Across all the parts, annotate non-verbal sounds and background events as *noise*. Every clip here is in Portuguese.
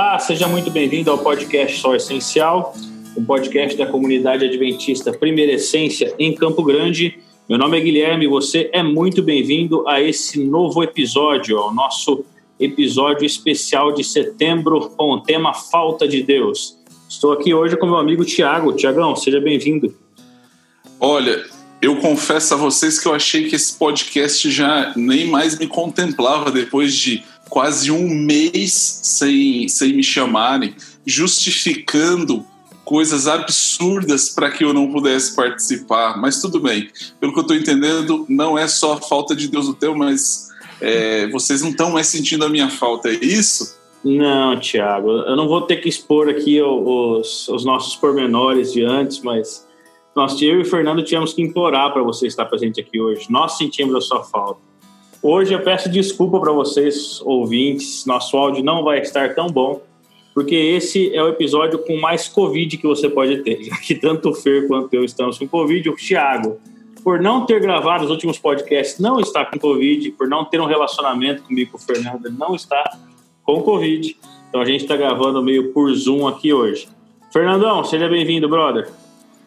Olá, seja muito bem-vindo ao podcast Só Essencial, um podcast da comunidade adventista Primeira Essência em Campo Grande. Meu nome é Guilherme e você é muito bem-vindo a esse novo episódio, ao nosso episódio especial de setembro com o tema Falta de Deus. Estou aqui hoje com meu amigo Tiago. Tiagão, seja bem-vindo. Olha, eu confesso a vocês que eu achei que esse podcast já nem mais me contemplava depois de quase um mês sem, sem me chamarem, justificando coisas absurdas para que eu não pudesse participar. Mas tudo bem, pelo que eu estou entendendo, não é só a falta de Deus no teu, mas é, vocês não estão mais sentindo a minha falta, é isso? Não, Tiago, eu não vou ter que expor aqui os, os nossos pormenores de antes, mas nós, eu e o Fernando, tivemos que implorar para você estar presente aqui hoje. Nós sentimos a sua falta. Hoje eu peço desculpa para vocês, ouvintes, nosso áudio não vai estar tão bom, porque esse é o episódio com mais Covid que você pode ter, *laughs* já que tanto o Fer quanto eu estamos com Covid, o Thiago, por não ter gravado os últimos podcasts, não está com Covid, por não ter um relacionamento comigo com o Fernando, não está com Covid. Então a gente está gravando meio por Zoom aqui hoje. Fernandão, seja bem-vindo, brother.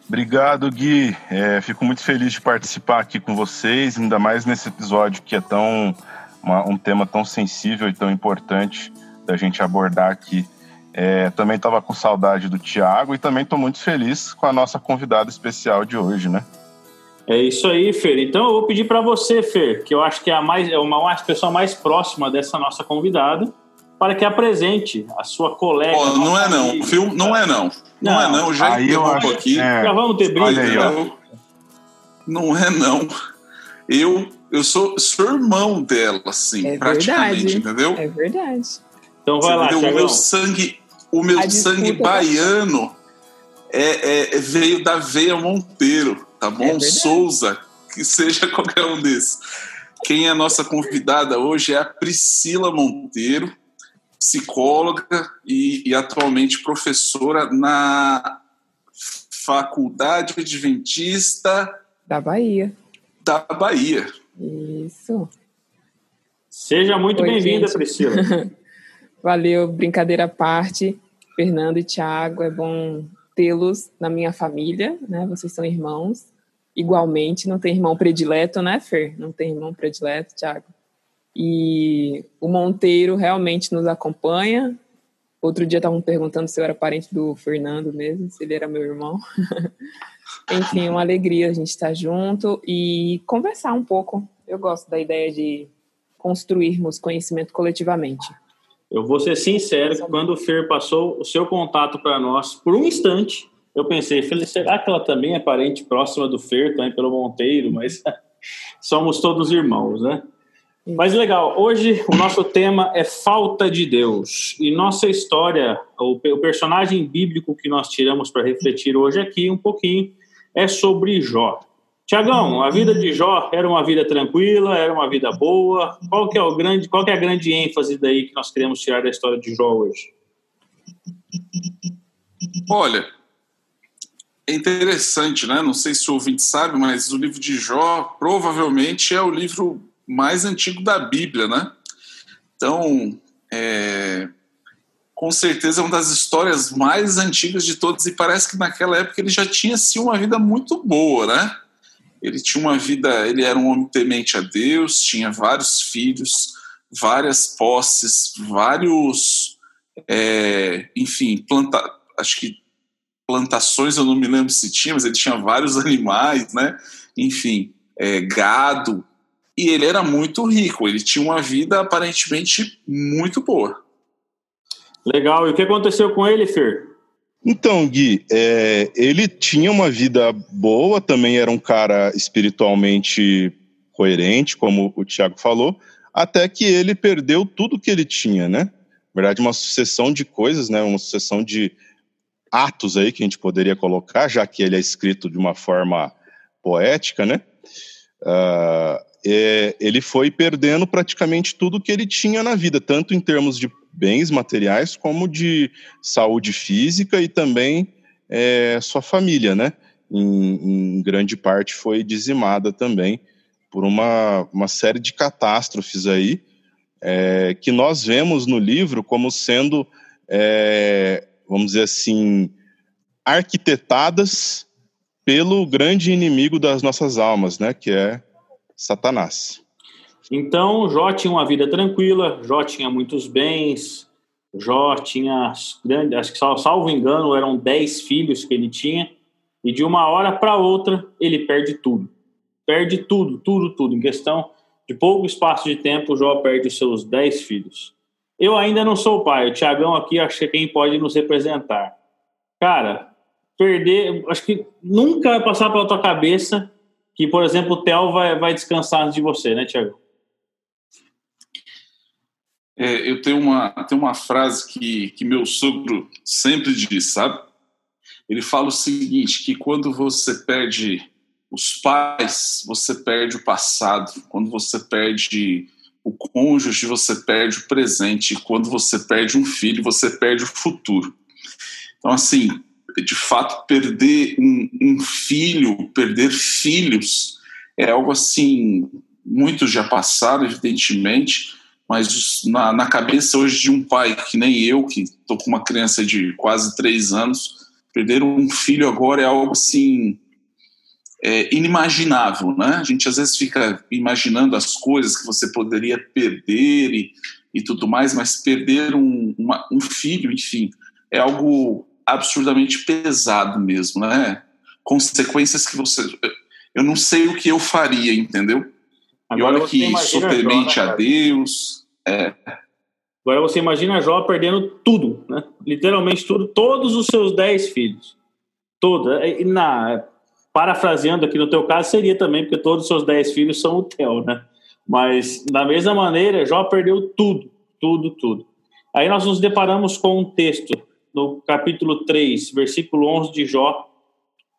Obrigado, Gui. É, fico muito feliz de participar aqui com vocês, ainda mais nesse episódio que é tão uma, um tema tão sensível e tão importante da gente abordar aqui. É, também estava com saudade do Tiago e também estou muito feliz com a nossa convidada especial de hoje, né? É isso aí, Fer. Então eu vou pedir para você, Fer, que eu acho que é a mais é uma, pessoa mais próxima dessa nossa convidada, para que apresente a sua colega. Oh, não é não, amiga. filme não é não. Não, não é não, já eu acho, aqui. É, já vamos ter briga. Aí, não, não é não. Eu eu sou, sou irmão dela, assim, é praticamente, verdade. entendeu? É verdade. Então vai Você lá, O meu sangue, o meu sangue baiano é, é, veio da veia Monteiro, tá bom? É Souza, que seja *laughs* qualquer um desses. Quem é a nossa convidada hoje é a Priscila Monteiro psicóloga e, e atualmente professora na Faculdade Adventista da Bahia. Da Bahia. Isso. Seja muito bem-vinda, Priscila. *laughs* Valeu, brincadeira à parte. Fernando e Tiago, é bom tê-los na minha família, né? Vocês são irmãos. Igualmente, não tem irmão predileto, né, Fer? Não tem irmão predileto, Tiago. E o Monteiro realmente nos acompanha. Outro dia estavam perguntando se eu era parente do Fernando mesmo, se ele era meu irmão. *laughs* Enfim, uma alegria a gente estar junto e conversar um pouco. Eu gosto da ideia de construirmos conhecimento coletivamente. Eu vou ser sincero quando o Fer passou o seu contato para nós, por um instante, eu pensei, será que ela também é parente próxima do Fer, também pelo Monteiro? Mas *laughs* somos todos irmãos, né? Mas legal, hoje o nosso tema é falta de Deus. E nossa história, o, personagem bíblico que nós tiramos para refletir hoje aqui um pouquinho é sobre Jó. Tiagão, a vida de Jó era uma vida tranquila, era uma vida boa. Qual que é o grande, qual que é a grande ênfase daí que nós queremos tirar da história de Jó hoje? Olha, é interessante, né? Não sei se o ouvinte sabe, mas o livro de Jó provavelmente é o livro mais antigo da Bíblia, né? Então, é, com certeza é uma das histórias mais antigas de todas e parece que naquela época ele já tinha sim uma vida muito boa, né? Ele tinha uma vida, ele era um homem temente a Deus, tinha vários filhos, várias posses, vários, é, enfim, planta, acho que plantações eu não me lembro se tinha, mas ele tinha vários *laughs* animais, né? Enfim, é, gado, e ele era muito rico, ele tinha uma vida aparentemente muito boa. Legal, e o que aconteceu com ele, Fer? Então, Gui, é, ele tinha uma vida boa, também era um cara espiritualmente coerente, como o Tiago falou, até que ele perdeu tudo que ele tinha, né? Na verdade, uma sucessão de coisas, né? Uma sucessão de atos aí que a gente poderia colocar, já que ele é escrito de uma forma poética, né? Uh, é, ele foi perdendo praticamente tudo que ele tinha na vida, tanto em termos de bens materiais como de saúde física e também é, sua família, né? Em, em, grande parte foi dizimada também por uma, uma série de catástrofes aí é, que nós vemos no livro como sendo é, vamos dizer assim, arquitetadas pelo grande inimigo das nossas almas, né, que é Satanás. Então, Jó tinha uma vida tranquila, Jó tinha muitos bens, Jó tinha, acho que salvo engano, eram dez filhos que ele tinha, e de uma hora para outra ele perde tudo. Perde tudo, tudo, tudo. Em questão de pouco espaço de tempo, Jó perde os seus dez filhos. Eu ainda não sou pai, o Tiagão aqui acho que é quem pode nos representar. Cara, perder, acho que nunca vai passar pela tua cabeça que, por exemplo, o Theo vai, vai descansar de você, né, Tiago? É, eu tenho uma, tenho uma frase que, que meu sogro sempre diz, sabe? Ele fala o seguinte, que quando você perde os pais, você perde o passado. Quando você perde o cônjuge, você perde o presente. Quando você perde um filho, você perde o futuro. Então, assim, de fato, perder um, um filho, perder filhos, é algo assim, muitos já passaram, evidentemente, mas na, na, cabeça hoje de um pai que nem eu, que estou com uma criança de quase três anos, perder um filho agora é algo assim é, inimaginável, né? A gente às vezes fica imaginando as coisas que você poderia perder e, e tudo mais, mas perder um, uma, um filho, enfim, é algo absurdamente pesado mesmo, né? Consequências que você. Eu não sei o que eu faria, entendeu? Agora e olha que sou temente a Deus. É. Agora você imagina Jó perdendo tudo, né? Literalmente tudo, todos os seus dez filhos. Toda. Na, parafraseando aqui no teu caso, seria também, porque todos os seus dez filhos são o Theo, né? Mas, da mesma maneira, Jó perdeu tudo, tudo, tudo. Aí nós nos deparamos com um texto no capítulo 3, versículo 11 de Jó,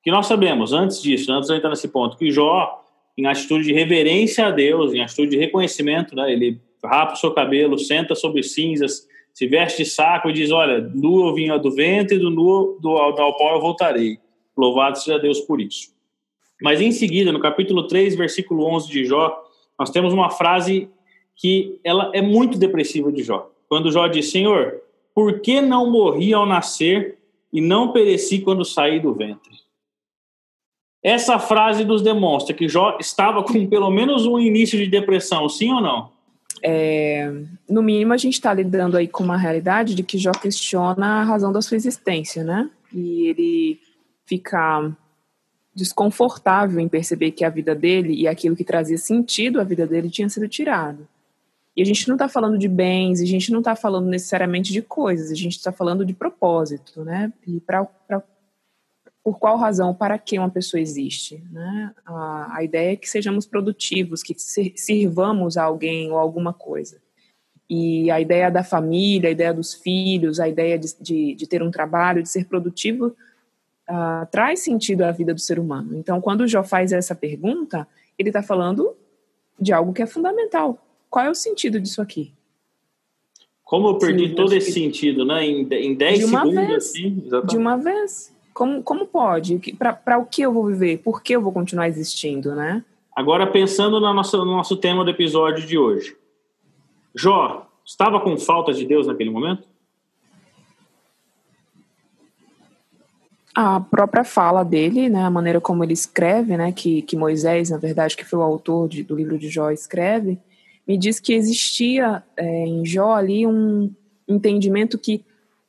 que nós sabemos, antes disso, antes de entrar nesse ponto, que Jó, em atitude de reverência a Deus, em atitude de reconhecimento, né, ele rapa o seu cabelo, senta sobre cinzas, se veste de saco e diz, olha, nu eu vim do ventre, do nu do, ao pó eu voltarei. Louvado seja Deus por isso. Mas em seguida, no capítulo 3, versículo 11 de Jó, nós temos uma frase que ela é muito depressiva de Jó. Quando Jó diz, Senhor, por que não morri ao nascer e não pereci quando saí do ventre? Essa frase nos demonstra que Jó estava com pelo menos um início de depressão, sim ou não? É, no mínimo, a gente está lidando aí com uma realidade de que Jó questiona a razão da sua existência, né? E ele fica desconfortável em perceber que a vida dele e aquilo que trazia sentido à vida dele tinha sido tirado. E a gente não está falando de bens, a gente não está falando necessariamente de coisas, a gente está falando de propósito, né? E pra, pra, por qual razão, para que uma pessoa existe, né? A, a ideia é que sejamos produtivos, que sirvamos a alguém ou alguma coisa. E a ideia da família, a ideia dos filhos, a ideia de, de, de ter um trabalho, de ser produtivo, uh, traz sentido à vida do ser humano. Então, quando o Jó faz essa pergunta, ele está falando de algo que é fundamental qual é o sentido disso aqui? Como eu perdi Sim, todo esse sentido, né? Em, em 10 segundos, vez, assim? Exatamente. De uma vez. Como, como pode? Para o que eu vou viver? Por que eu vou continuar existindo, né? Agora, pensando no nosso, no nosso tema do episódio de hoje. Jó, estava com falta de Deus naquele momento? A própria fala dele, né, a maneira como ele escreve, né, que, que Moisés, na verdade, que foi o autor de, do livro de Jó, escreve, me diz que existia é, em Jó ali um entendimento que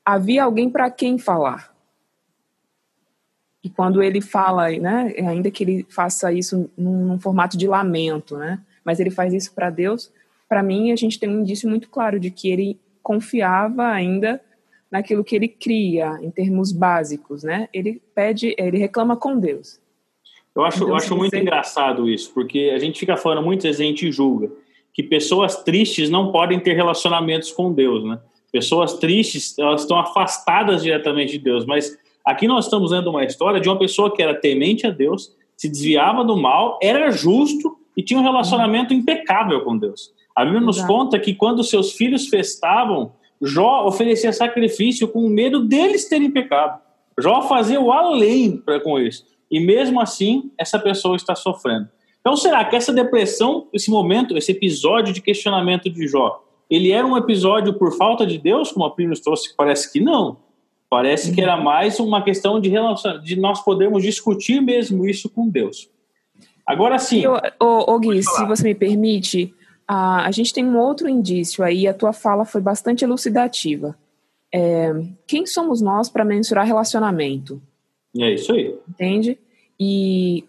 havia alguém para quem falar. E quando ele fala, né, ainda que ele faça isso num, num formato de lamento, né, mas ele faz isso para Deus, para mim a gente tem um indício muito claro de que ele confiava ainda naquilo que ele cria em termos básicos, né? Ele pede, ele reclama com Deus. Eu acho, então, eu acho muito engraçado isso, porque a gente fica falando muitas vezes a gente julga que pessoas tristes não podem ter relacionamentos com Deus, né? Pessoas tristes, elas estão afastadas diretamente de Deus, mas aqui nós estamos vendo uma história de uma pessoa que era temente a Deus, se desviava do mal, era justo e tinha um relacionamento impecável com Deus. A Bíblia nos Exato. conta que quando seus filhos festavam, Jó oferecia sacrifício com medo deles terem pecado. Jó fazia o além com isso. E mesmo assim, essa pessoa está sofrendo. Então, será que essa depressão, esse momento, esse episódio de questionamento de Jó, ele era um episódio por falta de Deus, como a Primos trouxe? Parece que não. Parece que era mais uma questão de, relação, de nós podermos discutir mesmo isso com Deus. Agora sim. Ô, Gui, se você me permite, a, a gente tem um outro indício aí, a tua fala foi bastante elucidativa. É, quem somos nós para mensurar relacionamento? É isso aí. Entende? E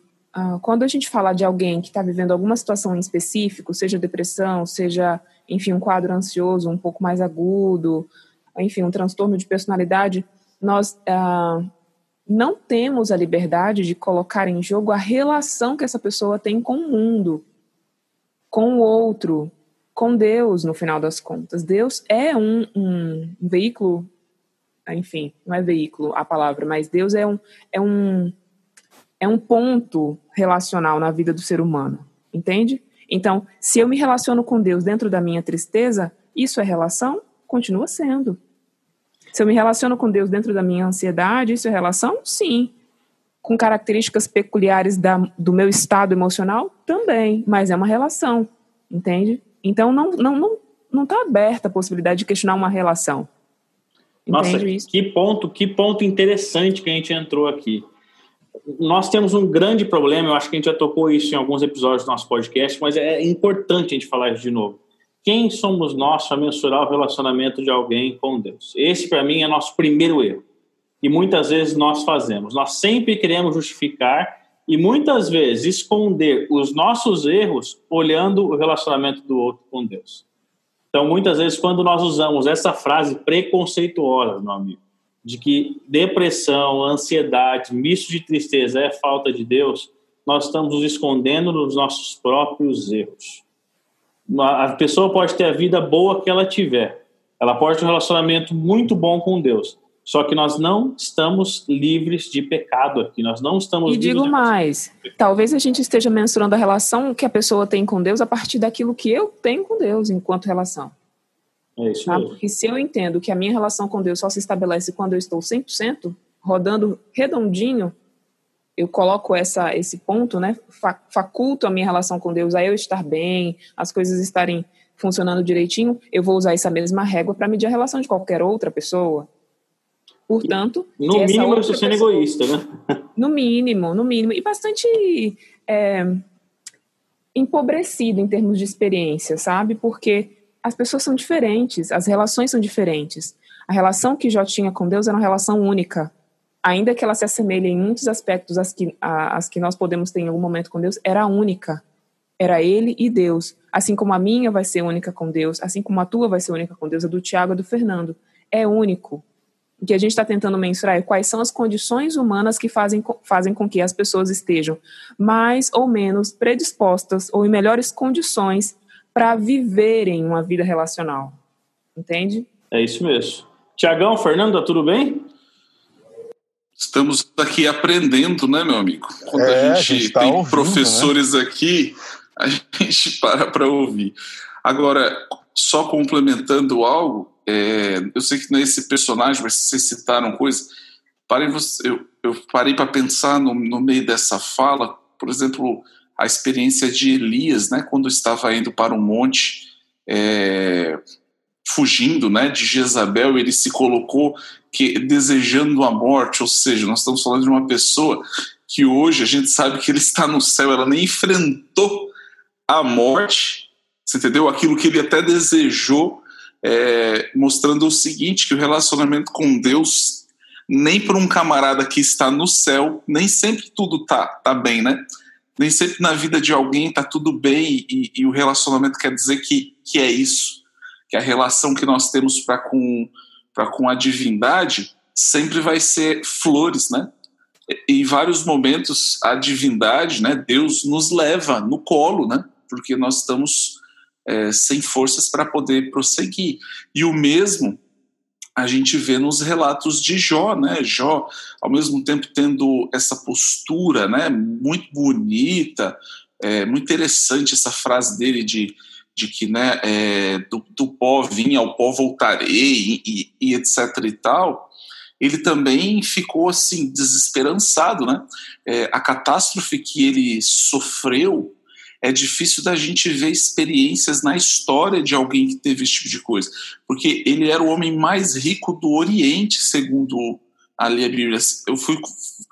quando a gente fala de alguém que está vivendo alguma situação em específico, seja depressão, seja, enfim, um quadro ansioso um pouco mais agudo, enfim, um transtorno de personalidade, nós uh, não temos a liberdade de colocar em jogo a relação que essa pessoa tem com o mundo, com o outro, com Deus, no final das contas. Deus é um, um veículo, enfim, não é veículo a palavra, mas Deus é um, é um, é um ponto relacional na vida do ser humano, entende? Então, se eu me relaciono com Deus dentro da minha tristeza, isso é relação? Continua sendo. Se eu me relaciono com Deus dentro da minha ansiedade, isso é relação? Sim. Com características peculiares da, do meu estado emocional? Também. Mas é uma relação, entende? Então não não não não está aberta a possibilidade de questionar uma relação. Nossa, isso? que ponto que ponto interessante que a gente entrou aqui. Nós temos um grande problema, eu acho que a gente já tocou isso em alguns episódios do nosso podcast, mas é importante a gente falar isso de novo quem somos nós para mensurar o relacionamento de alguém com Deus? Esse, para mim, é nosso primeiro erro. E muitas vezes nós fazemos. Nós sempre queremos justificar e muitas vezes esconder os nossos erros olhando o relacionamento do outro com Deus. Então, muitas vezes, quando nós usamos essa frase preconceituosa, meu amigo, de que depressão, ansiedade, misto de tristeza é falta de Deus, nós estamos nos escondendo nos nossos próprios erros a pessoa pode ter a vida boa que ela tiver. Ela pode ter um relacionamento muito bom com Deus. Só que nós não estamos livres de pecado aqui. Nós não estamos E digo mais, talvez a gente esteja mensurando a relação que a pessoa tem com Deus a partir daquilo que eu tenho com Deus enquanto relação. É isso tá? Porque se eu entendo que a minha relação com Deus só se estabelece quando eu estou 100%, rodando redondinho, eu coloco essa, esse ponto, né? Faculto a minha relação com Deus a eu estar bem, as coisas estarem funcionando direitinho, eu vou usar essa mesma régua para medir a relação de qualquer outra pessoa. Portanto, no mínimo eu estou sendo pessoa, egoísta, né? *laughs* No mínimo, no mínimo. E bastante é, empobrecido em termos de experiência, sabe? Porque as pessoas são diferentes, as relações são diferentes. A relação que Jó tinha com Deus era uma relação única ainda que ela se assemelhe em muitos aspectos às que, às que nós podemos ter em algum momento com Deus, era única. Era ele e Deus. Assim como a minha vai ser única com Deus, assim como a tua vai ser única com Deus, a do Tiago, a do Fernando. É único. O que a gente está tentando mensurar é quais são as condições humanas que fazem, fazem com que as pessoas estejam mais ou menos predispostas ou em melhores condições para viverem uma vida relacional. Entende? É isso mesmo. Tiagão, Fernando, tá tudo bem? Estamos aqui aprendendo, né, meu amigo? Quando é, a, gente a gente tá tem ouvindo, professores né? aqui, a gente *laughs* para para ouvir. Agora, só complementando algo, é, eu sei que nesse personagem, mas vocês citaram coisas, parei, eu, eu parei para pensar no, no meio dessa fala, por exemplo, a experiência de Elias, né, quando estava indo para um monte, é, fugindo né, de Jezabel, ele se colocou que, desejando a morte, ou seja, nós estamos falando de uma pessoa que hoje a gente sabe que ele está no céu, ela nem enfrentou a morte, você entendeu? Aquilo que ele até desejou, é, mostrando o seguinte, que o relacionamento com Deus, nem para um camarada que está no céu, nem sempre tudo tá, tá bem, né? Nem sempre na vida de alguém tá tudo bem e, e o relacionamento quer dizer que, que é isso que a relação que nós temos para com, com a divindade sempre vai ser flores, né? Em vários momentos, a divindade, né, Deus nos leva no colo, né? Porque nós estamos é, sem forças para poder prosseguir. E o mesmo a gente vê nos relatos de Jó, né? Jó, ao mesmo tempo tendo essa postura, né, muito bonita, é muito interessante essa frase dele de de que né, é, do, do, pó vim ao pó voltarei e, e, e, etc e tal, ele também ficou assim desesperançado, né? É, a catástrofe que ele sofreu é difícil da gente ver experiências na história de alguém que teve esse tipo de coisa. Porque ele era o homem mais rico do Oriente, segundo ali a Bíblia. Eu fui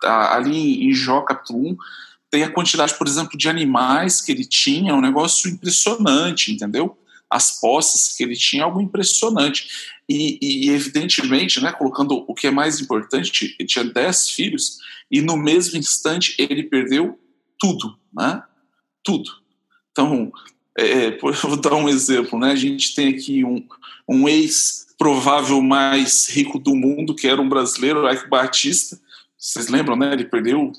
ali em Jó, capítulo 1, tem a quantidade, por exemplo, de animais que ele tinha, é um negócio impressionante, entendeu? As posses que ele tinha, algo impressionante. E, e, evidentemente, né, colocando o que é mais importante, ele tinha dez filhos, e no mesmo instante ele perdeu tudo, né? Tudo. Então, é, é *laughs* vou dar um exemplo, né? A gente tem aqui um, um ex-provável mais rico do mundo, que era um brasileiro, Ike Batista. Vocês lembram, né? Ele perdeu,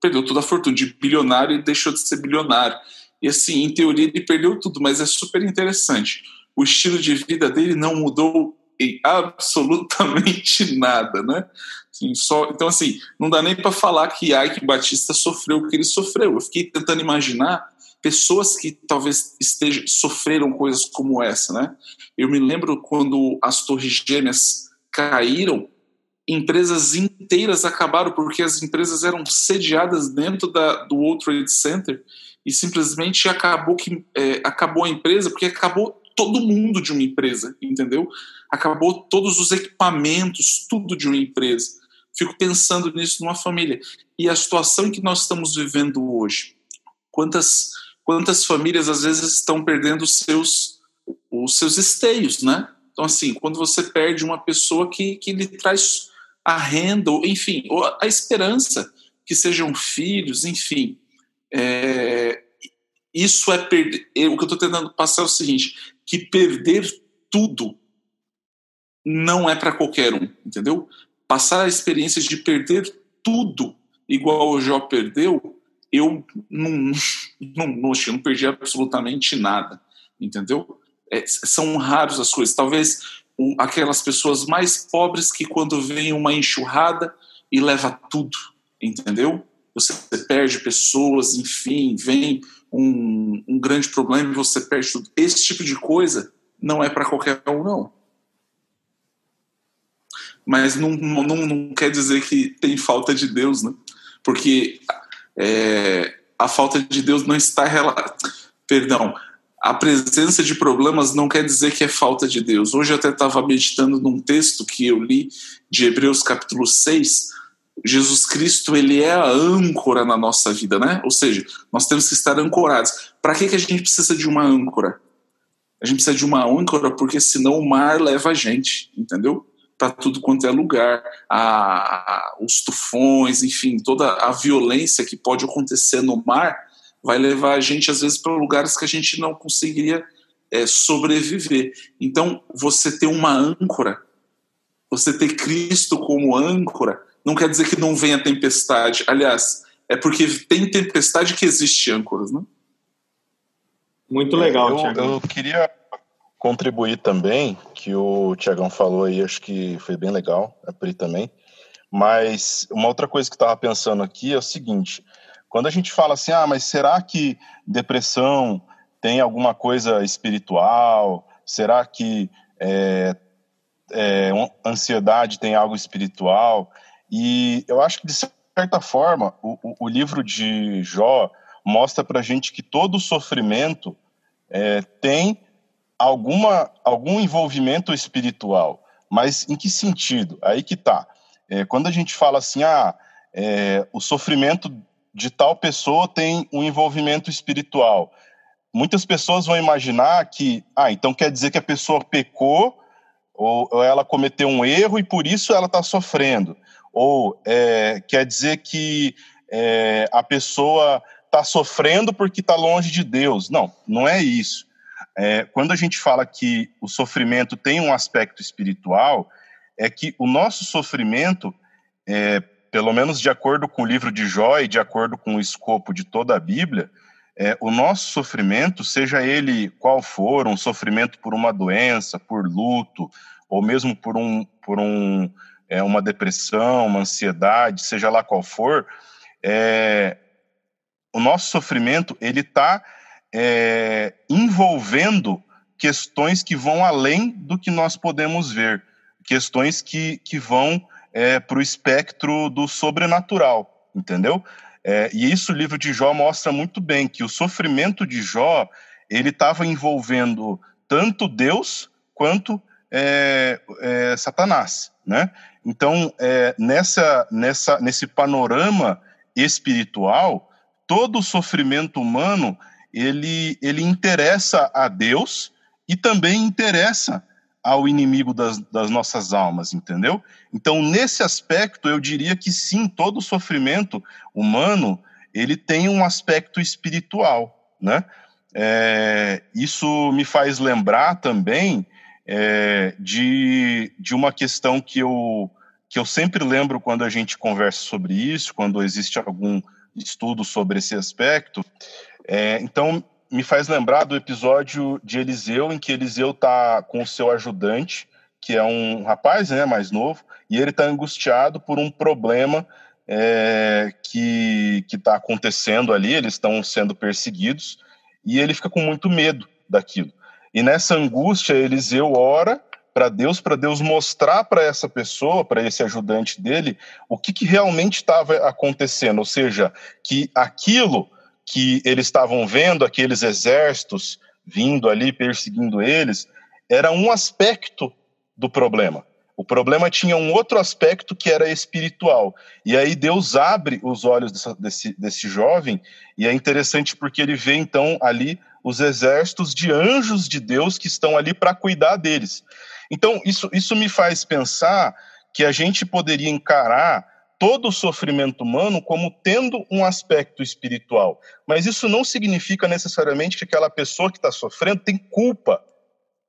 perdeu toda a fortuna de bilionário e deixou de ser bilionário. E assim, em teoria, ele perdeu tudo, mas é super interessante. O estilo de vida dele não mudou em absolutamente *laughs* nada, né? Assim, só, então, assim, não dá nem para falar que Ike Batista sofreu o que ele sofreu. Eu fiquei tentando imaginar pessoas que talvez estejam sofreram coisas como essa, né? Eu me lembro quando as torres gêmeas caíram, empresas inteiras acabaram porque as empresas eram sediadas dentro da, do World Trade Center e simplesmente acabou que é, acabou a empresa porque acabou todo mundo de uma empresa, entendeu? Acabou todos os equipamentos, tudo de uma empresa. Fico pensando nisso numa família e a situação que nós estamos vivendo hoje. Quantas quantas famílias às vezes estão perdendo os seus, os seus esteios, né? Então, assim, quando você perde uma pessoa que, que lhe traz a renda, ou, enfim, ou a esperança que sejam filhos, enfim. É, isso é perder. O que eu estou tentando passar é o seguinte: que perder tudo não é para qualquer um, entendeu? Passar a experiência de perder tudo, igual o Jó perdeu, eu não, *laughs* não, não, não perdi absolutamente nada, entendeu? É, são raros as coisas. Talvez um, aquelas pessoas mais pobres que quando vem uma enxurrada e leva tudo, entendeu? Você perde pessoas, enfim, vem um, um grande problema e você perde tudo. Esse tipo de coisa não é para qualquer um, não. Mas não, não, não quer dizer que tem falta de Deus, né? Porque é, a falta de Deus não está relacionada. Perdão, a presença de problemas não quer dizer que é falta de Deus. Hoje eu até estava meditando num texto que eu li de Hebreus capítulo 6. Jesus Cristo, ele é a âncora na nossa vida, né? Ou seja, nós temos que estar ancorados. Para que, que a gente precisa de uma âncora? A gente precisa de uma âncora porque senão o mar leva a gente, entendeu? Para tudo quanto é lugar, a, a, os tufões, enfim, toda a violência que pode acontecer no mar vai levar a gente, às vezes, para lugares que a gente não conseguiria é, sobreviver. Então, você ter uma âncora, você ter Cristo como âncora, não quer dizer que não venha tempestade. Aliás, é porque tem tempestade que existe âncoras, né? Muito legal, eu, eu queria contribuir também, que o Tiagão falou aí, acho que foi bem legal, a Pri também. Mas uma outra coisa que eu estava pensando aqui é o seguinte: quando a gente fala assim, ah, mas será que depressão tem alguma coisa espiritual? Será que é, é, ansiedade tem algo espiritual? E eu acho que, de certa forma, o, o, livro de Jó mostra para gente que todo sofrimento é, tem alguma, algum envolvimento espiritual. Mas em que sentido? Aí que tá. É, quando a gente fala assim, ah, é, o sofrimento de tal pessoa tem um envolvimento espiritual. Muitas pessoas vão imaginar que, ah, então quer dizer que a pessoa pecou ou, ou ela cometeu um erro e por isso ela está sofrendo. Ou é, quer dizer que é, a pessoa está sofrendo porque está longe de Deus. Não, não é isso. É, quando a gente fala que o sofrimento tem um aspecto espiritual, é que o nosso sofrimento, é, pelo menos de acordo com o livro de Jó e de acordo com o escopo de toda a Bíblia, é, o nosso sofrimento, seja ele qual for, um sofrimento por uma doença, por luto, ou mesmo por, um, por um, é, uma depressão, uma ansiedade, seja lá qual for, é, o nosso sofrimento ele está é, envolvendo questões que vão além do que nós podemos ver, questões que, que vão é, para o espectro do sobrenatural, entendeu? É, e isso o livro de Jó mostra muito bem, que o sofrimento de Jó, ele estava envolvendo tanto Deus quanto é, é, Satanás, né? Então, é, nessa, nessa, nesse panorama espiritual, todo o sofrimento humano, ele, ele interessa a Deus e também interessa ao inimigo das, das nossas almas, entendeu? Então, nesse aspecto, eu diria que sim, todo sofrimento humano ele tem um aspecto espiritual, né? É, isso me faz lembrar também é, de, de uma questão que eu, que eu sempre lembro quando a gente conversa sobre isso, quando existe algum estudo sobre esse aspecto. É, então, me faz lembrar do episódio de Eliseu, em que Eliseu está com o seu ajudante, que é um rapaz né, mais novo, e ele está angustiado por um problema é, que está acontecendo ali, eles estão sendo perseguidos, e ele fica com muito medo daquilo. E nessa angústia, Eliseu ora para Deus, para Deus mostrar para essa pessoa, para esse ajudante dele, o que, que realmente estava acontecendo, ou seja, que aquilo que eles estavam vendo, aqueles exércitos vindo ali perseguindo eles, era um aspecto do problema. O problema tinha um outro aspecto que era espiritual. E aí Deus abre os olhos dessa, desse, desse jovem, e é interessante porque ele vê então ali os exércitos de anjos de Deus que estão ali para cuidar deles. Então, isso, isso me faz pensar que a gente poderia encarar todo o sofrimento humano como tendo um aspecto espiritual. Mas isso não significa necessariamente que aquela pessoa que está sofrendo tem culpa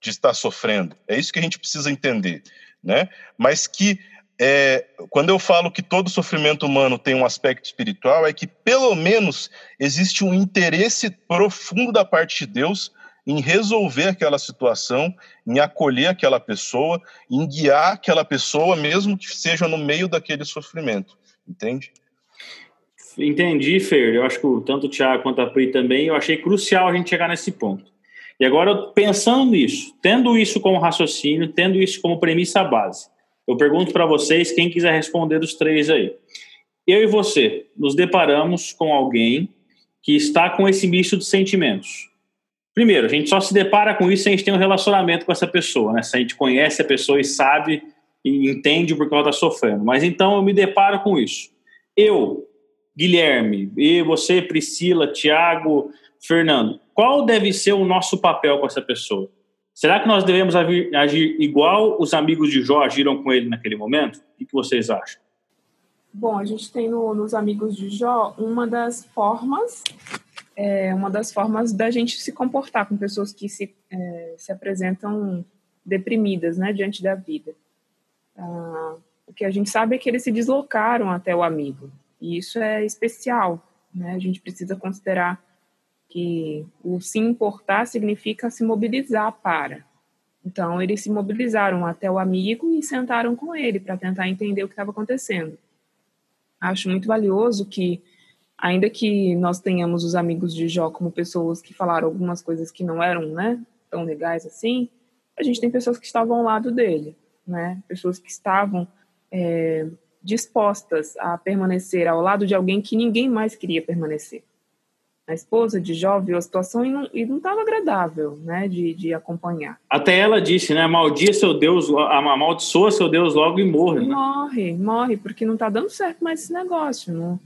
de estar sofrendo. É isso que a gente precisa entender. Né? Mas que é, quando eu falo que todo sofrimento humano tem um aspecto espiritual, é que pelo menos existe um interesse profundo da parte de Deus em resolver aquela situação, em acolher aquela pessoa, em guiar aquela pessoa, mesmo que seja no meio daquele sofrimento. Entende? Entendi, Fer. Eu acho que tanto o Tiago quanto a Pri também, eu achei crucial a gente chegar nesse ponto. E agora, pensando nisso, tendo isso como raciocínio, tendo isso como premissa base, eu pergunto para vocês, quem quiser responder dos três aí. Eu e você nos deparamos com alguém que está com esse misto de sentimentos. Primeiro, a gente só se depara com isso se a gente tem um relacionamento com essa pessoa, né? Se a gente conhece a pessoa e sabe e entende porque ela está sofrendo. Mas então eu me deparo com isso. Eu, Guilherme, e você, Priscila, Tiago, Fernando, qual deve ser o nosso papel com essa pessoa? Será que nós devemos agir igual os amigos de Jó agiram com ele naquele momento? O que vocês acham? Bom, a gente tem no, nos amigos de Jó uma das formas é uma das formas da gente se comportar com pessoas que se, é, se apresentam deprimidas né, diante da vida. Ah, o que a gente sabe é que eles se deslocaram até o amigo, e isso é especial. Né? A gente precisa considerar que o se importar significa se mobilizar para. Então, eles se mobilizaram até o amigo e sentaram com ele para tentar entender o que estava acontecendo. Acho muito valioso que ainda que nós tenhamos os amigos de Jó como pessoas que falaram algumas coisas que não eram, né, tão legais assim, a gente tem pessoas que estavam ao lado dele, né, pessoas que estavam é, dispostas a permanecer ao lado de alguém que ninguém mais queria permanecer. A esposa de Jó viu a situação e não estava agradável, né, de, de acompanhar. Até ela disse, né, maldia seu Deus, amaldiçoa seu Deus logo e morre. Né? Morre, morre, porque não está dando certo mais esse negócio, não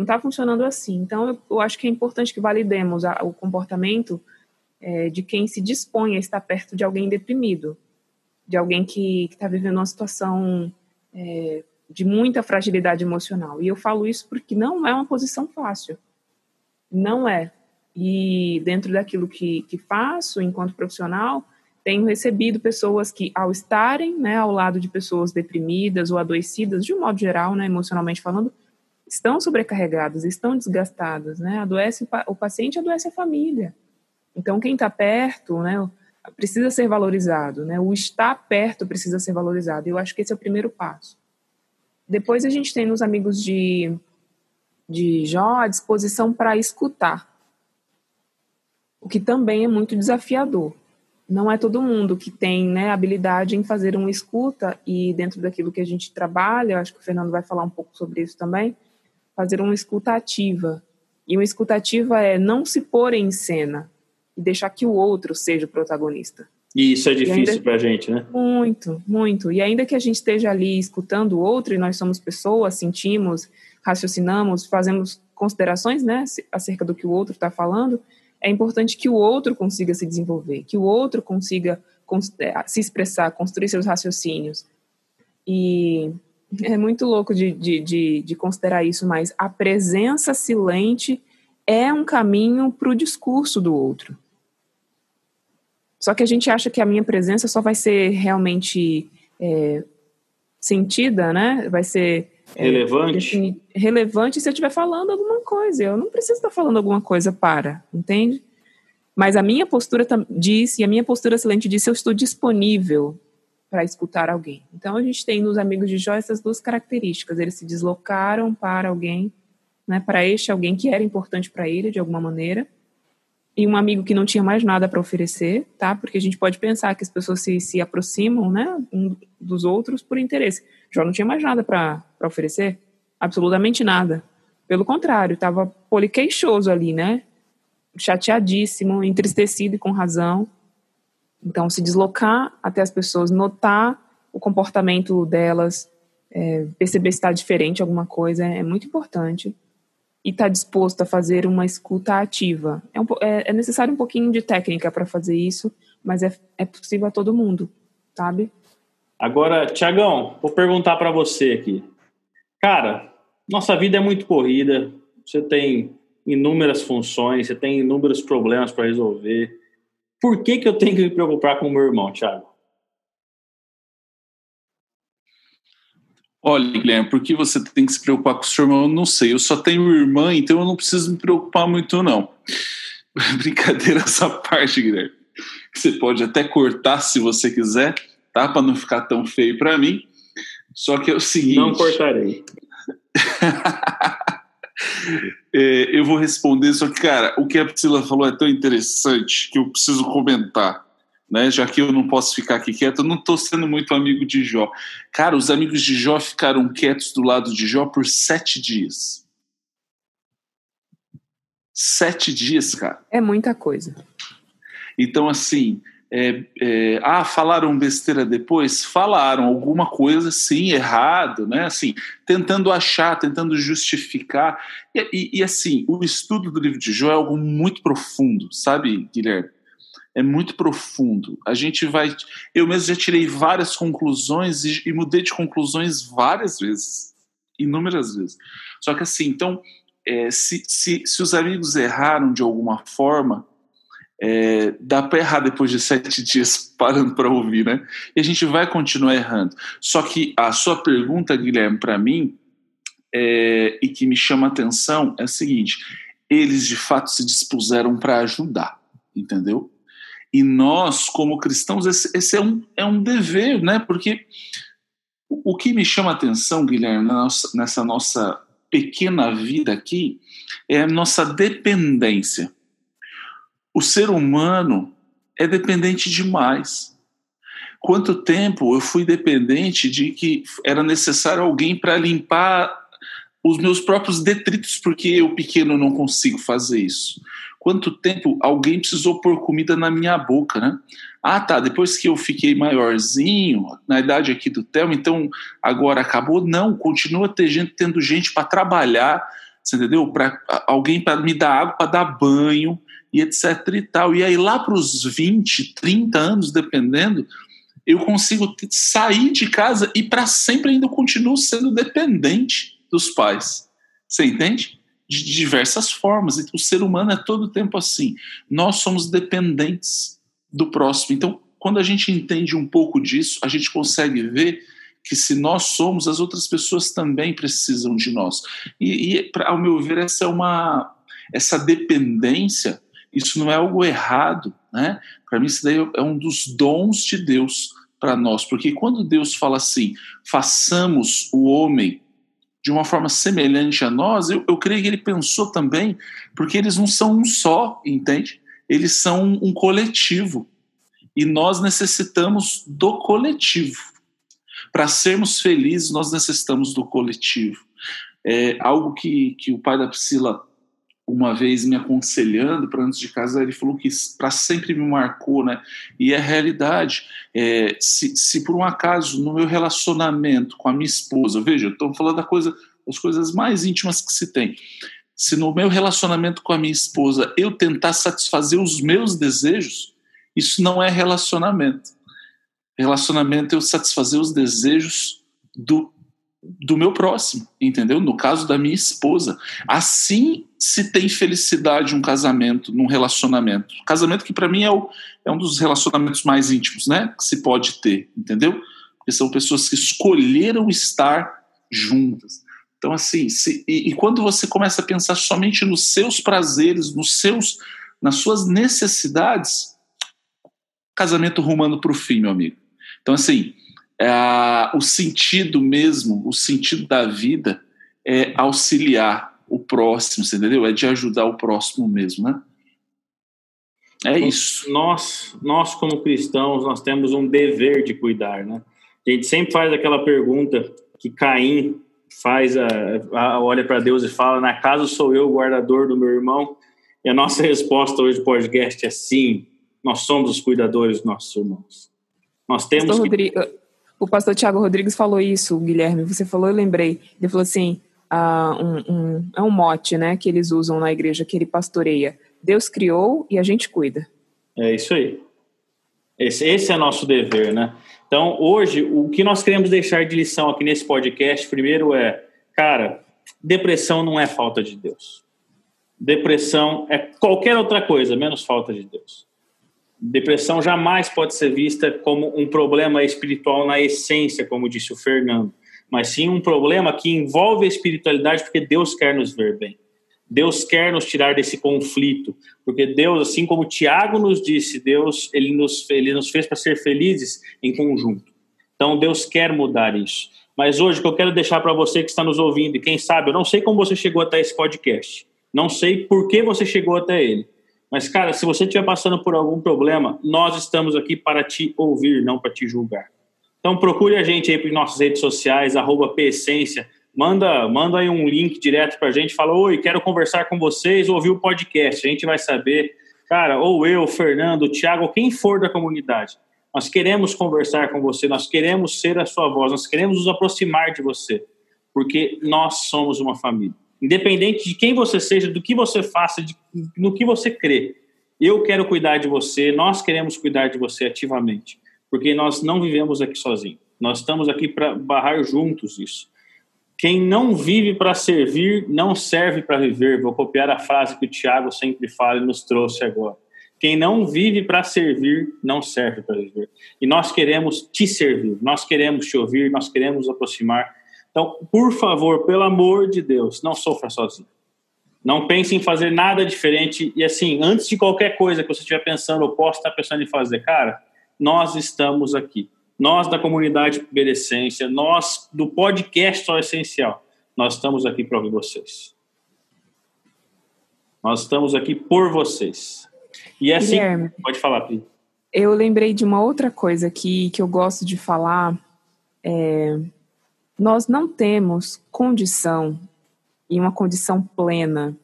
não está funcionando assim. Então, eu, acho que é importante que validemos a, o comportamento é, de quem se dispõe a estar perto de alguém deprimido, de alguém que está vivendo uma situação é, de muita fragilidade emocional. E eu falo isso porque não é uma posição fácil. Não é. E dentro daquilo que, que faço enquanto profissional, tenho recebido pessoas que, ao estarem né, ao lado de pessoas deprimidas ou adoecidas, de um modo geral, né, emocionalmente falando, estão sobrecarregados, estão desgastados, né? Adoece o paciente, adoece a família. Então, quem está perto, né, precisa ser valorizado, né? O estar perto precisa ser valorizado. Eu acho que esse é o primeiro passo. Depois a gente tem nos amigos de, de Jó a disposição para escutar, o que também é muito desafiador. Não é todo mundo que tem né, habilidade em fazer uma escuta, e dentro daquilo que a gente trabalha, acho que o Fernando vai falar um pouco sobre isso também, fazer uma escutativa. E uma escutativa é não se pôr em cena e deixar que o outro seja o protagonista. E isso é difícil para a gente, né? Muito, muito. E ainda que a gente esteja ali escutando o outro, e nós somos pessoas, sentimos, raciocinamos, fazemos considerações né, acerca do que o outro está falando, é importante que o outro consiga se desenvolver, que o outro consiga é, se expressar, construir seus raciocínios. E é muito louco de, de, de, de considerar isso, mas a presença silente é um caminho para o discurso do outro. Só que a gente acha que a minha presença só vai ser realmente é, sentida, né? Vai ser é, relevante. relevante se eu estiver falando alguma coisa. Eu não preciso estar falando alguma coisa para, entende? Mas a minha postura disse, e a minha postura silente disse, eu estou disponível para escutar alguém. Então a gente tem nos amigos de Jó essas duas características. Eles se deslocaram para alguém, né, para este alguém que era importante para ele de alguma maneira e um amigo que não tinha mais nada para oferecer, tá? Porque a gente pode pensar que as pessoas se, se aproximam, né, um dos outros por interesse. Jó não tinha mais nada para oferecer, absolutamente nada. Pelo contrário, estava poliqueixoso ali, né? Chateadíssimo, entristecido e com razão. Então, se deslocar até as pessoas, notar o comportamento delas, é, perceber se está diferente alguma coisa, é muito importante e está disposto a fazer uma escuta ativa. É, um, é, é necessário um pouquinho de técnica para fazer isso, mas é, é possível a todo mundo, sabe? Agora, Tiagão, vou perguntar para você aqui. Cara, nossa vida é muito corrida, você tem inúmeras funções, você tem inúmeros problemas para resolver. Por que, que eu tenho que me preocupar com o meu irmão, Thiago? Olha, Guilherme, por que você tem que se preocupar com o seu irmão? Eu não sei. Eu só tenho irmã, então eu não preciso me preocupar muito, não. *laughs* Brincadeira essa parte, Guilherme. Você pode até cortar se você quiser, tá? Para não ficar tão feio para mim. Só que é o seguinte. Não cortarei. *laughs* é, eu vou responder, só que, cara, o que a Priscila falou é tão interessante que eu preciso comentar né? Já que eu não posso ficar aqui quieto, eu não estou sendo muito amigo de Jó. Cara, os amigos de Jó ficaram quietos do lado de Jó por sete dias. Sete dias, cara. É muita coisa. Então, assim, é, é, ah, falaram besteira depois? Falaram alguma coisa, sim, errado, né? Assim, tentando achar, tentando justificar. E, e, e, assim, o estudo do livro de Jó é algo muito profundo, sabe, Guilherme? é muito profundo. A gente vai. Eu mesmo já tirei várias conclusões e, e, mudei de conclusões várias vezes, inúmeras vezes. Só que assim, então, é, se, se, se os amigos erraram de alguma forma, é, dá para errar depois de sete *laughs* dias parando para ouvir, né? E a gente vai continuar errando. Só que a sua pergunta, Guilherme, para mim, é, e que me chama a atenção, é a seguinte: eles de fato se dispuseram para ajudar, entendeu? E nós, como cristãos, esse, esse, é, um, é um dever, né? Porque o que me chama a atenção, Guilherme, nossa, nessa nossa pequena vida aqui, é a nossa dependência. O ser humano é dependente demais. Quanto tempo eu fui dependente de que era necessário alguém para limpar os meus próprios detritos, porque eu pequeno não consigo fazer isso quanto tempo alguém precisou pôr comida na minha boca, né? Ah, tá, depois que eu fiquei maiorzinho, na idade aqui do Theo, então agora acabou? Não, continua ter gente, tendo gente para trabalhar, você entendeu? Para alguém para me dar água, para dar banho e etc e tal. E aí lá para os 20, 30 anos, dependendo, eu consigo sair de casa e para sempre ainda continuo sendo dependente dos pais. Você entende? de diversas formas. E o ser humano é todo o tempo assim. Nós somos dependentes do próximo. Então, quando a gente entende um pouco disso, a gente consegue ver que se nós somos, as outras pessoas também precisam de nós. E, e ao meu ver, essa é uma essa dependência, isso não é algo errado, né? Para mim, isso daí é um dos dons de Deus para nós, porque quando Deus fala assim, façamos o homem de uma forma semelhante a nós, eu, eu creio que ele pensou também, porque eles não são um só, entende? Eles são um coletivo. E nós necessitamos do coletivo. Para sermos felizes, nós necessitamos do coletivo. É algo que, que o pai da Priscila, uma vez me aconselhando para antes de casar, ele falou que para sempre me marcou, né? E é realidade. É, se, se por um acaso no meu relacionamento com a minha esposa, veja, estou falando da coisa, das coisas mais íntimas que se tem. Se no meu relacionamento com a minha esposa eu tentar satisfazer os meus desejos, isso não é relacionamento. Relacionamento é eu satisfazer os desejos do, do meu próximo, entendeu? No caso da minha esposa. Assim se tem felicidade um casamento, num relacionamento. Casamento que para mim é, o, é um dos relacionamentos mais íntimos, né? Que se pode ter, entendeu? Porque são pessoas que escolheram estar juntas. Então, assim, se, e, e, quando você começa a pensar somente nos seus prazeres, nos seus, nas suas necessidades, casamento rumando para o fim, meu amigo. Então, assim, é, o sentido mesmo, o sentido da vida é auxiliar o próximo, você entendeu? É de ajudar o próximo mesmo, né? É isso. Nós, nós como cristãos, nós temos um dever de cuidar, né? A gente sempre faz aquela pergunta que Caim faz, a, a olha para Deus e fala: Na casa sou eu o guardador do meu irmão. E a nossa resposta hoje do podcast é sim, nós somos os cuidadores dos nossos irmãos. Nós temos pastor que... Rodrigo, o pastor Tiago Rodrigues falou isso, Guilherme, você falou, eu lembrei. Ele falou assim, uh, um, um, é um mote né, que eles usam na igreja, que ele pastoreia. Deus criou e a gente cuida. É isso aí. Esse, esse é nosso dever, né? Então, hoje, o que nós queremos deixar de lição aqui nesse podcast, primeiro é, cara, depressão não é falta de Deus. Depressão é qualquer outra coisa, menos falta de Deus. Depressão jamais pode ser vista como um problema espiritual na essência, como disse o Fernando, mas sim um problema que envolve a espiritualidade, porque Deus quer nos ver bem. Deus quer nos tirar desse conflito, porque Deus, assim como Tiago nos disse, Deus ele nos, ele nos fez para ser felizes em conjunto. Então Deus quer mudar isso. Mas hoje o que eu quero deixar para você que está nos ouvindo, e quem sabe, eu não sei como você chegou até esse podcast, não sei por que você chegou até ele, mas, cara, se você estiver passando por algum problema, nós estamos aqui para te ouvir, não para te julgar. Então, procure a gente aí para nossas redes sociais, PEssência. Manda, manda aí um link direto para a gente. Fala, oi, quero conversar com vocês, ouvir o podcast. A gente vai saber, cara, ou eu, Fernando, Thiago, quem for da comunidade. Nós queremos conversar com você, nós queremos ser a sua voz, nós queremos nos aproximar de você, porque nós somos uma família. Independente de quem você seja, do que você faça, de, no que você crê. Eu quero cuidar de você, nós queremos cuidar de você ativamente, porque nós não vivemos aqui sozinhos. Nós estamos aqui para barrar juntos isso. Quem não vive para servir, não serve para viver. Vou copiar a frase que o Tiago sempre fala e nos trouxe agora. Quem não vive para servir, não serve para viver. E nós queremos te servir, nós queremos te ouvir, nós queremos aproximar então, por favor, pelo amor de Deus, não sofra sozinho. Não pense em fazer nada diferente. E assim, antes de qualquer coisa que você estiver pensando ou possa estar pensando em fazer, cara, nós estamos aqui. Nós da comunidade Berecência, nós do podcast Só Essencial, nós estamos aqui para ouvir vocês. Nós estamos aqui por vocês. E é assim, Guilherme, pode falar, Pri. Eu lembrei de uma outra coisa aqui que eu gosto de falar. É, nós não temos condição, e uma condição plena,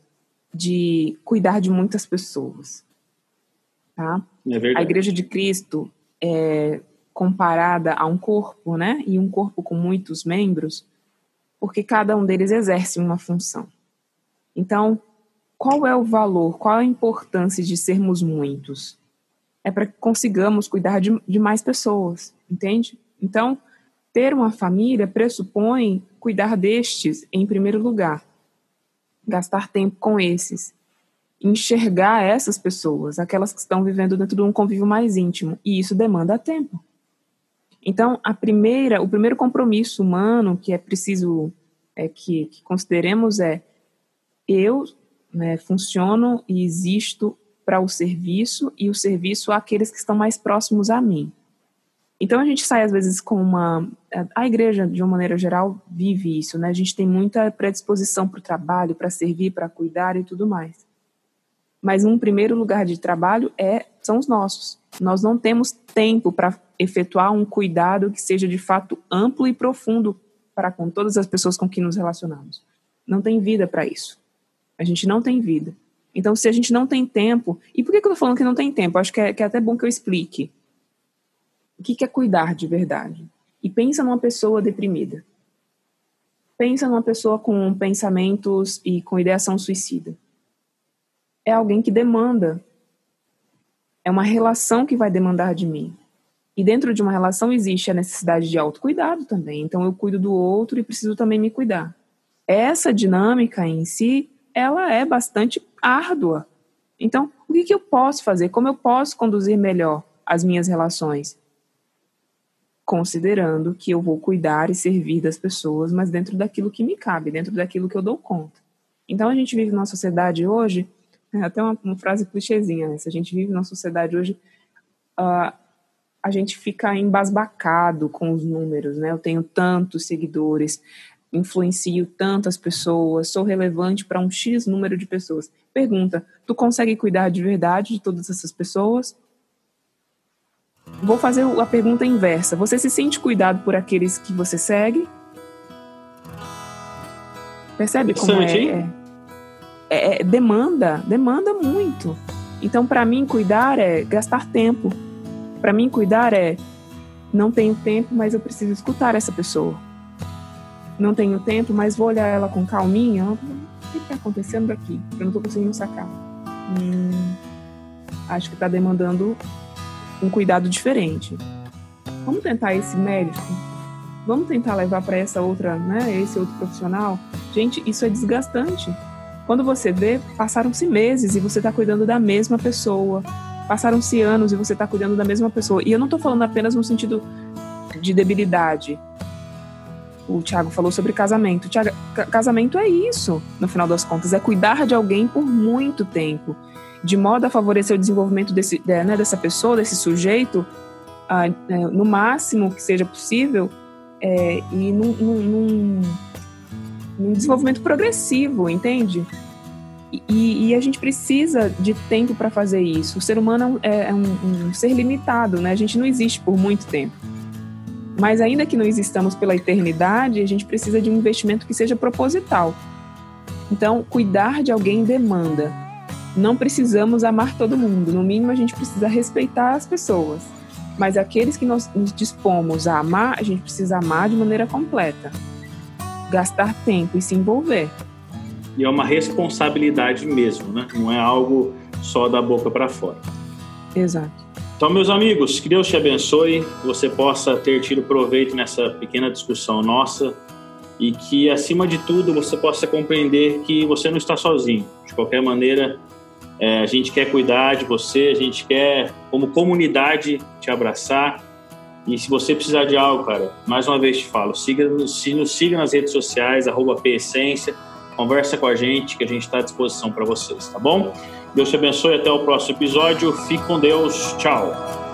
de cuidar de muitas pessoas. Tá? É a Igreja de Cristo é comparada a um corpo, né? E um corpo com muitos membros, porque cada um deles exerce uma função. Então, qual é o valor, qual a importância de sermos muitos? É para que consigamos cuidar de, de mais pessoas, entende? Então, ter uma família pressupõe cuidar destes em primeiro lugar, gastar tempo com esses, enxergar essas pessoas, aquelas que estão vivendo dentro de um convívio mais íntimo, e isso demanda tempo. Então, a primeira, o primeiro compromisso humano que é preciso é que, que consideremos é eu né, funciono e existo para o serviço e o serviço àqueles que estão mais próximos a mim. Então a gente sai às vezes com uma. A igreja, de uma maneira geral, vive isso, né? A gente tem muita predisposição para o trabalho, para servir, para cuidar e tudo mais. Mas um primeiro lugar de trabalho é são os nossos. Nós não temos tempo para efetuar um cuidado que seja de fato amplo e profundo para com todas as pessoas com quem nos relacionamos. não tem vida para isso. A gente não tem vida. Então, se a gente não tem tempo. E por que, que eu tô falando que não tem tempo? Acho que é, que é até bom que eu explique. O que, é cuidar de verdade? E pensa numa pessoa deprimida. Pensa numa pessoa com pensamentos e com ideação suicida. É alguém que demanda. É uma relação que vai demandar de mim. E dentro de uma relação existe a necessidade de autocuidado também. Então eu cuido do outro e preciso também me cuidar. Essa dinâmica em si, ela é bastante árdua. Então, o que, que eu posso fazer? Como eu posso conduzir melhor as minhas relações? Considerando que eu vou cuidar e servir das pessoas, mas dentro daquilo que me cabe, dentro daquilo que eu dou conta. Então, a gente vive numa sociedade hoje, é até uma, uma frase clichêzinha, né? Se a gente vive numa sociedade hoje, uh, a gente fica embasbacado com os números, né? Eu tenho tantos seguidores, influencio tantas pessoas, sou relevante para um X número de pessoas. Pergunta: tu consegue cuidar de verdade de todas essas pessoas? Vou fazer a pergunta inversa. Você se sente cuidado por aqueles que você segue? Percebe como é, é, é, é demanda, demanda muito. Então, para mim, cuidar é gastar tempo para mim, cuidar é não tenho tempo, mas eu preciso escutar essa pessoa. Não tenho tempo, mas vou olhar ela com calminha. O que está acontecendo aqui? Eu não estou conseguindo sacar. Hum, acho que está demandando um cuidado diferente. Vamos tentar esse médico? Vamos tentar levar para essa outra, né? Esse outro profissional? Gente, isso é desgastante. Quando você vê, passaram-se meses e você está cuidando da mesma pessoa, passaram-se anos e você está cuidando da mesma pessoa. E eu não estou falando apenas no sentido de debilidade. O Tiago falou sobre casamento. Thiago, casamento é isso, no final das contas, é cuidar de alguém por muito tempo, de modo a favorecer o desenvolvimento desse, né, dessa pessoa, desse sujeito, é, no máximo que seja possível, é, e num, num, num desenvolvimento progressivo, entende? E, e, a gente precisa de tempo para fazer isso. O ser humano é, é um, um, ser limitado, né? A gente não existe por muito tempo. Mas ainda que não existamos pela eternidade, a gente precisa de um investimento que seja proposital. Então, cuidar de alguém demanda. Não precisamos amar todo mundo. No mínimo, a gente precisa respeitar as pessoas. Mas aqueles que nós nos dispomos a amar, a gente precisa amar de maneira completa. Gastar tempo e se envolver e é uma responsabilidade mesmo, né? Não é algo só da boca para fora. Exato. Então, meus amigos, que Deus te abençoe, que você possa ter tido proveito nessa pequena discussão nossa e que, acima de tudo, você possa compreender que você não está sozinho. De qualquer maneira, é, a gente quer cuidar de você, a gente quer, como comunidade, te abraçar. E se você precisar de algo, cara, mais uma vez te falo, siga, nos siga nas redes sociais, arroba PEssência conversa com a gente, que a gente está à disposição para vocês, tá bom? Deus te abençoe, até o próximo episódio. Fique com Deus. Tchau.